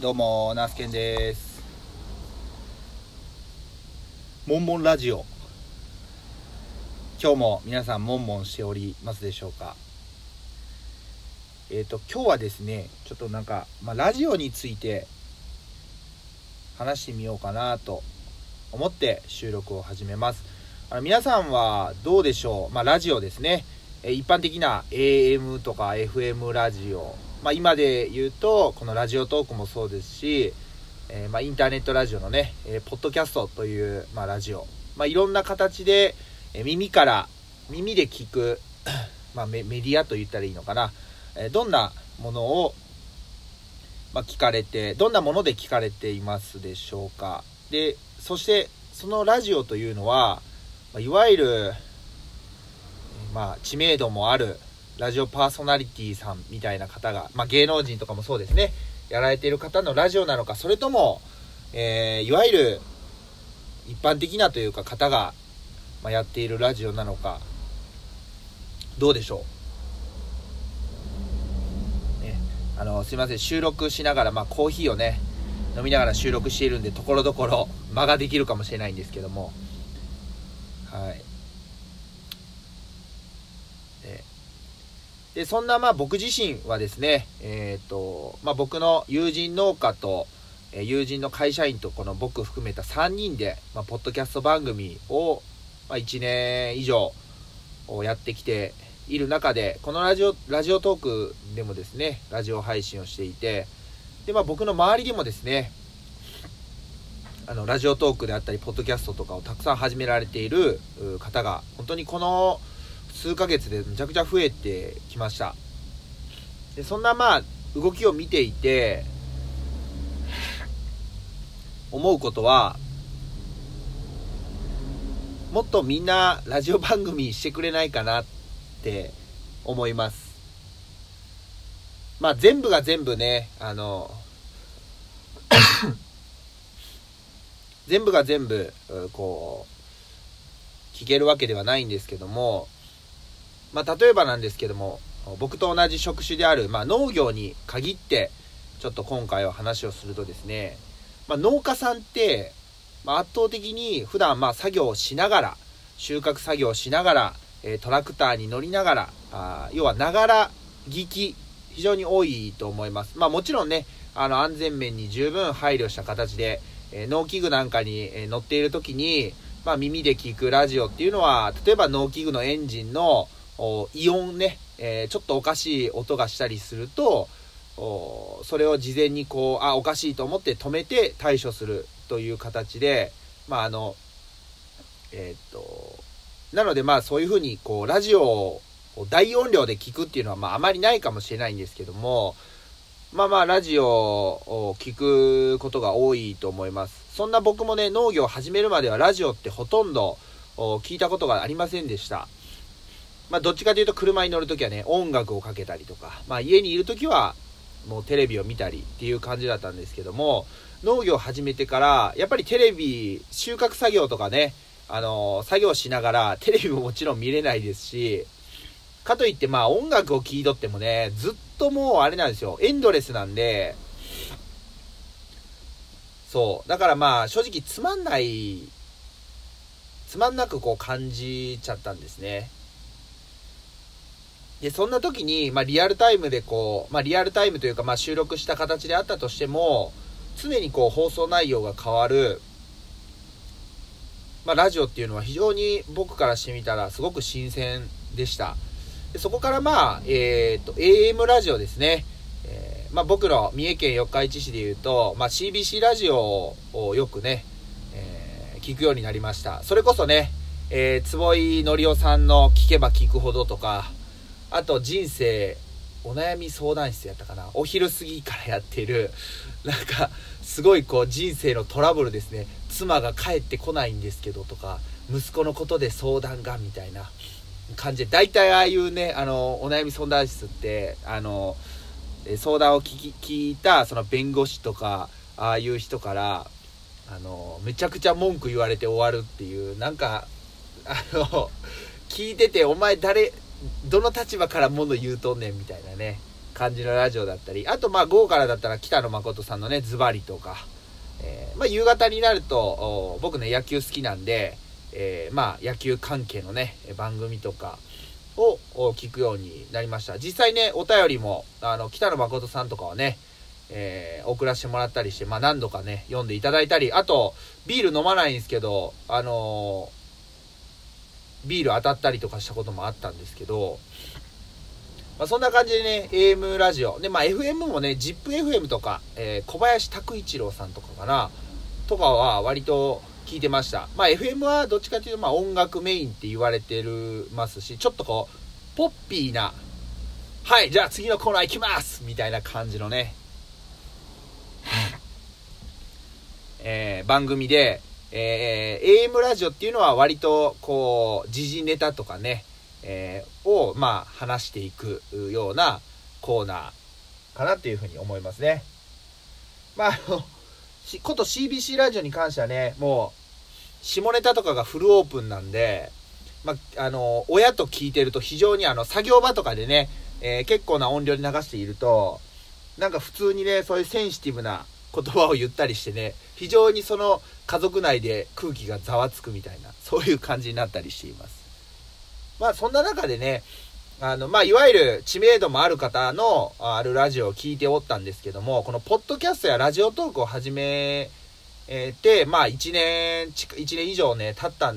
どうもナースケンです。モンモンラジオ。今日も皆さんモンモンしておりますでしょうか。えっ、ー、と今日はですねちょっとなんか、まあ、ラジオについて話してみようかなと思って収録を始めます。あの皆さんはどうでしょう？まあラジオですね。一般的な AM とか FM ラジオまあ、今で言うとこのラジオトークもそうですし、えー、まあ、インターネットラジオのね、えー、ポッドキャストという、まあ、ラジオ、まあ、いろんな形で、え、耳から耳で聞く、まあ、メディアと言ったらいいのかな、えどんなものを、ま聞かれてどんなもので聞かれていますでしょうか。でそしてそのラジオというのは、まいわゆる、まあ、知名度もあるラジオパーソナリティさんみたいな方が、まあ、芸能人とかもそうですね、やられている方のラジオなのか、それとも、えー、いわゆる一般的なというか方が、まあ、やっているラジオなのか、どうでしょう？ね、あの、すいません、収録しながら、まあ、コーヒーをね、飲みながら収録しているんで、ところどころ間ができるかもしれないんですけども、はい。でそんなまあ僕自身はですね、えーとまあ、僕の友人農家と、え、友人の会社員とこの僕含めた3人で、まあ、ポッドキャスト番組を、まあ、1年以上やってきている中でこのラジオラジオトークでもですねラジオ配信をしていてで、まあ、僕の周りでもですねあのラジオトークであったりポッドキャストとかをたくさん始められている方が本当にこの数ヶ月でめちゃくちゃ増えてきました。でそんなまあ動きを見ていて思うことはもっとみんなラジオ番組してくれないかなって思います。まあ全部が全部ねあの全部が全部こう聞けるわけではないんですけどもまあ、例えばなんですけども僕と同じ職種である、まあ、農業に限ってちょっと今回は話をするとですね、まあ、農家さんって、まあ、圧倒的に普段まあ作業をしながら収穫作業をしながら、えトラクターに乗りながらあ要はながら聞き非常に多いと思います。まあ、もちろんねあの安全面に十分配慮した形で、え農機具なんかに、え乗っている時に、まあ、耳で聞くラジオっていうのは例えば農機具のエンジンのイオンね、えー、ちょっとおかしい音がしたりするとそれを事前にこうあおかしいと思って止めて対処するという形でまああのえー、っとなのでまあそういうふうにこうラジオを大音量で聞くっていうのはまああまりないかもしれないんですけどもまあまあラジオを聞くことが多いと思います。そんな僕もね農業を始めるまではラジオってほとんど聞いたことがありませんでした。まあ、どっちかというと車に乗るときはね、音楽をかけたりとか、まあ、家にいるときは、もうテレビを見たりっていう感じだったんですけども、農業を始めてから、やっぱりテレビ、収穫作業とかね、あのー、作業しながら、テレビももちろん見れないですし、かといってまあ音楽を聴いとってもね、ずっともうあれなんですよ、エンドレスなんで、そう。だからまあ正直つまんない、つまんなくこう感じちゃったんですね。で、そんな時に、まあ、リアルタイムでこう、まあ、リアルタイムというか、まあ、収録した形であったとしても、常にこう、放送内容が変わる、まあ、ラジオっていうのは非常に僕からしてみたらすごく新鮮でした。でそこからまあ、えっ、と、AM ラジオですね。えー、まあ、僕の三重県四日市市で言うと、まあ、CBC ラジオをよくね、えー、聞くようになりました。それこそね、えー、坪井のりおさんの聞けば聞くほどとか、あと人生お悩み相談室やったかな。お昼過ぎからやってる。なんかすごいこう人生のトラブルですね。妻が帰ってこないんですけどとか息子のことで相談がみたいな感じで。大体ああいうねあのお悩み相談室ってあの相談を聞き聞いたその弁護士とかああいう人からあのめちゃくちゃ文句言われて終わるっていう。なんかあの聞いててお前誰どの立場から物言うとんねんみたいなね感じのラジオだったり、あとまあ午後からだったら北野誠さんのね、ズバリとか、えー、まあ夕方になると、僕ね野球好きなんで、えー、まあ野球関係のね、番組とかを聞くようになりました。実際ね、お便りも、あの、北野誠さんとかはね、えー、送らせてもらったりして、まあ何度かね、読んでいただいたり、あと、ビール飲まないんですけど、あのー、ビール当たったりとかしたこともあったんですけど、まあ、そんな感じでね、AM ラジオ。で、まあ FM もね、ZIPFM とか、えー、小林拓一郎さんとかかな、とかは割と聞いてました。まあ FM はどっちかというと、まあ音楽メインって言われてるますし、ちょっとこう、ポッピーな、はい、じゃあ次のコーナー行きますみたいな感じのね、えー、番組で、えー、AM ラジオっていうのは割とこう時事ネタとかね、えー、をまあ話していくようなコーナーかなっていうふうに思いますね。まあ、あの、こと CBC ラジオに関してはね、もう、下ネタとかがフルオープンなんで、まあ、あの、親と聞いてると非常にあの、作業場とかでね、えー、結構な音量に流していると、なんか普通にね、そういうセンシティブな言葉を言ったりしてね、非常にその家族内で空気がざわつくみたいな、そういう感じになったりしています。まあそんな中でね、あの、まあいわゆる知名度もある方のあるラジオを聞いておったんですけども、このポッドキャストやラジオトークを始めて、まあ1年、1年以上ね、経った、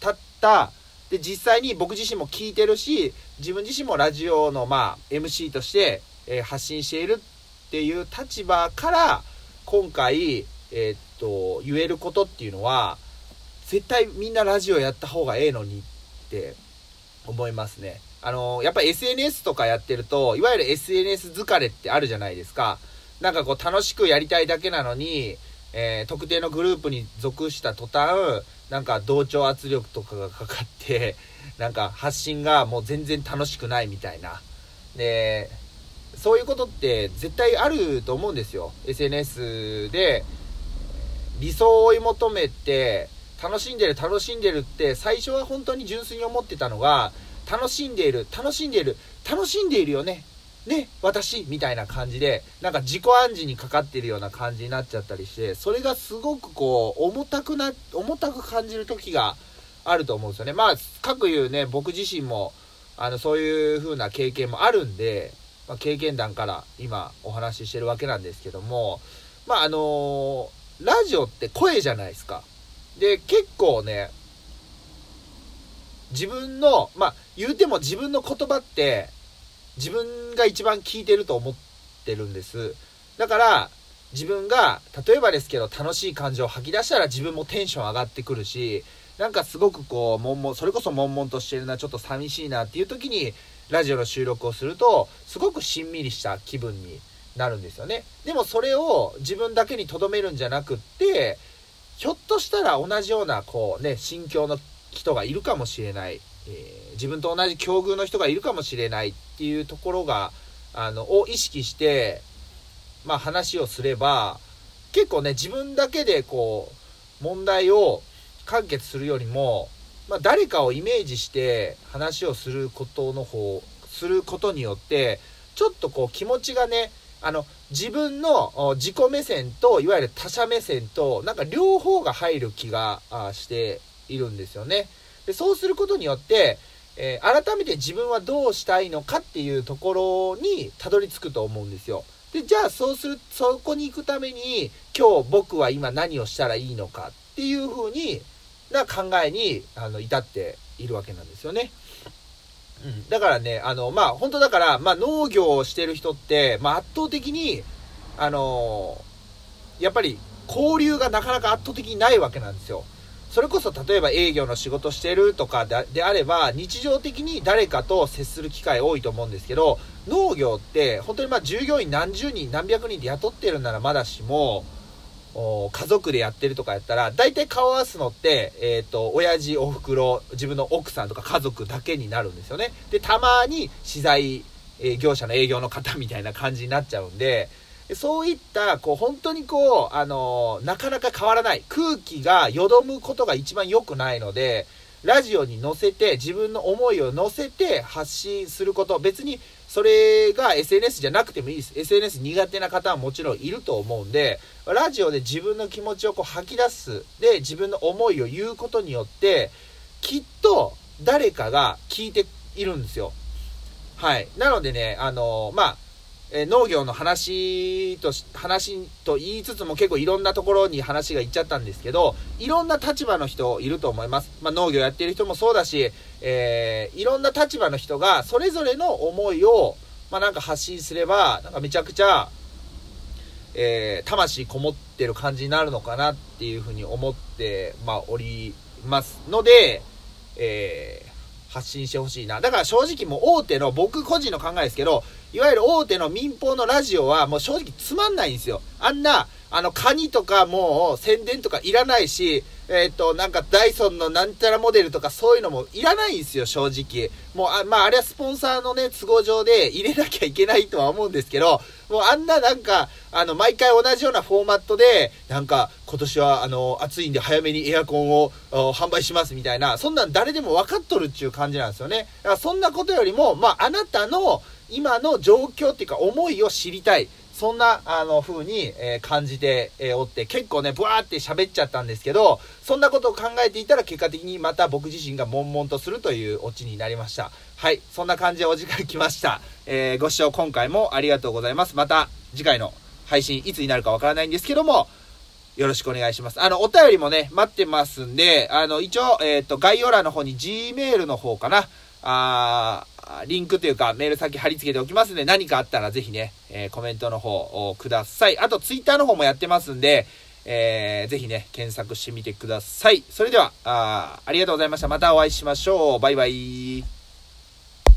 経った、で、実際に僕自身も聞いてるし、自分自身もラジオのまあ MC として、え発信しているっていう立場から、今回、えー、っと、言えることっていうのは、絶対みんなラジオやった方がええのにって思いますね。あの、やっぱ SNS とかやってると、いわゆる SNS 疲れってあるじゃないですか。なんかこう楽しくやりたいだけなのに、えー、特定のグループに属した途端、なんか同調圧力とかがかかって、なんか発信がもう全然楽しくないみたいな。で、そういうことって絶対あると思うんですよ。SNS で、理想を追い求めて、楽しんでる楽しんでるって最初は本当に純粋に思ってたのが、楽しんでいる、楽しんでいる、楽しんでいるよね。ね、私みたいな感じで、なんか自己暗示にかかってるような感じになっちゃったりして、それがすごくこう、重たくな、重たく感じる時があると思うんですよね。まあ、各言うね、僕自身も、あの、そういう風な経験もあるんで、まあ、経験談から今お話ししてるわけなんですけども、まああのー、ラジオって声じゃないですか。で、結構ね、自分の、まあ言うても自分の言葉って自分が一番聞いてると思ってるんです。だから、自分が、例えばですけど、楽しい感情を吐き出したら自分もテンション上がってくるし、なんかすごくこう、悶々、それこそ悶々としてるな、ちょっと寂しいなっていう時に、ラジオの収録をすると、すごくしんみりした気分になるんですよね。でもそれを自分だけに留めるんじゃなくって、ひょっとしたら同じような、こうね、心境の人がいるかもしれない。えー、自分と同じ境遇の人がいるかもしれないっていうところが、あの、を意識して、まあ話をすれば、結構ね、自分だけでこう、問題を完結するよりも、まあ、誰かをイメージして話をすることの方、することによって、ちょっとこう気持ちがね、あの、自分の自己目線と、いわゆる他者目線と、なんか両方が入る気がしているんですよね。でそうすることによって、えー、改めて自分はどうしたいのかっていうところにたどり着くと思うんですよ。で、じゃあそうする、そこに行くために、今日僕は今何をしたらいいのかっていうふうに、な考えにあの至っているわけなんですよね。うん、だからね、あの、まあ、本当だから、まあ、農業をしてる人って、まあ、圧倒的に、あのー、やっぱり、交流がなかなか圧倒的にないわけなんですよ。それこそ、例えば営業の仕事してるとかであれば、日常的に誰かと接する機会多いと思うんですけど、農業って、本当にまあ、従業員何十人、何百人で雇ってるならまだしも、家族でやってるとかやったら、大体顔合わすのって、えっ、ー、と、親父、お袋、自分の奥さんとか家族だけになるんですよね。で、たまに資材、え業者の営業の方みたいな感じになっちゃうんで、そういった、こう、本当にこう、あのなかなか変わらない。空気がよどむことが一番良くないので、ラジオに乗せて、自分の思いを乗せて発信すること、別にそれが SNS じゃなくてもいいです。SNS 苦手な方はもちろんいると思うんで、ラジオで自分の気持ちをこう吐き出す。で、自分の思いを言うことによって、きっと誰かが聞いているんですよ。はい。なのでね、あのー、まあ、え、農業の話とし話と言いつつも結構いろんなところに話がいっちゃったんですけど、いろんな立場の人いると思います。まあ、農業やってる人もそうだし、えー、いろんな立場の人がそれぞれの思いを、まあ、なんか発信すれば、なんかめちゃくちゃ、えー、魂こもってる感じになるのかなっていうふうに思って、まあ、おりますので、えー、発信してほしいな。だから正直もう大手の僕個人の考えですけど、いわゆる大手の民放のラジオはもう正直つまんないんですよ。あんな、あの、カニとかもう宣伝とかいらないし、えっ、ー、と、なんかダイソンのなんちゃらモデルとかそういうのもいらないんですよ、正直。もう、あまあ、あれはスポンサーのね、都合上で入れなきゃいけないとは思うんですけど、もうあんななんか、あの、毎回同じようなフォーマットで、なんか、今年は、あの、暑いんで早めにエアコンを販売しますみたいな、そんなん誰でも分かっとるっていう感じなんですよね。だからそんなことよりも、まあ、あなたの、今の状況っていうか思いを知りたい。そんな、あの、風に、えー、感じて、えー、おって、結構ね、ブワーって喋っちゃったんですけど、そんなことを考えていたら、結果的にまた僕自身が悶々とするというオチになりました。はい。そんな感じでお時間来ました。えー、ご視聴今回もありがとうございます。また、次回の配信、いつになるかわからないんですけども、よろしくお願いします。あの、お便りもね、待ってますんで、あの、一応、えっ、と、概要欄の方に Gmail の方かな。あリンクというかメール先貼り付けておきますんで、何かあったらぜひね、えー、コメントの方をください。あと、ツイッターの方もやってますんで、えー、ぜひね、検索してみてください。それでは、あありがとうございました。またお会いしましょう。バイバイ。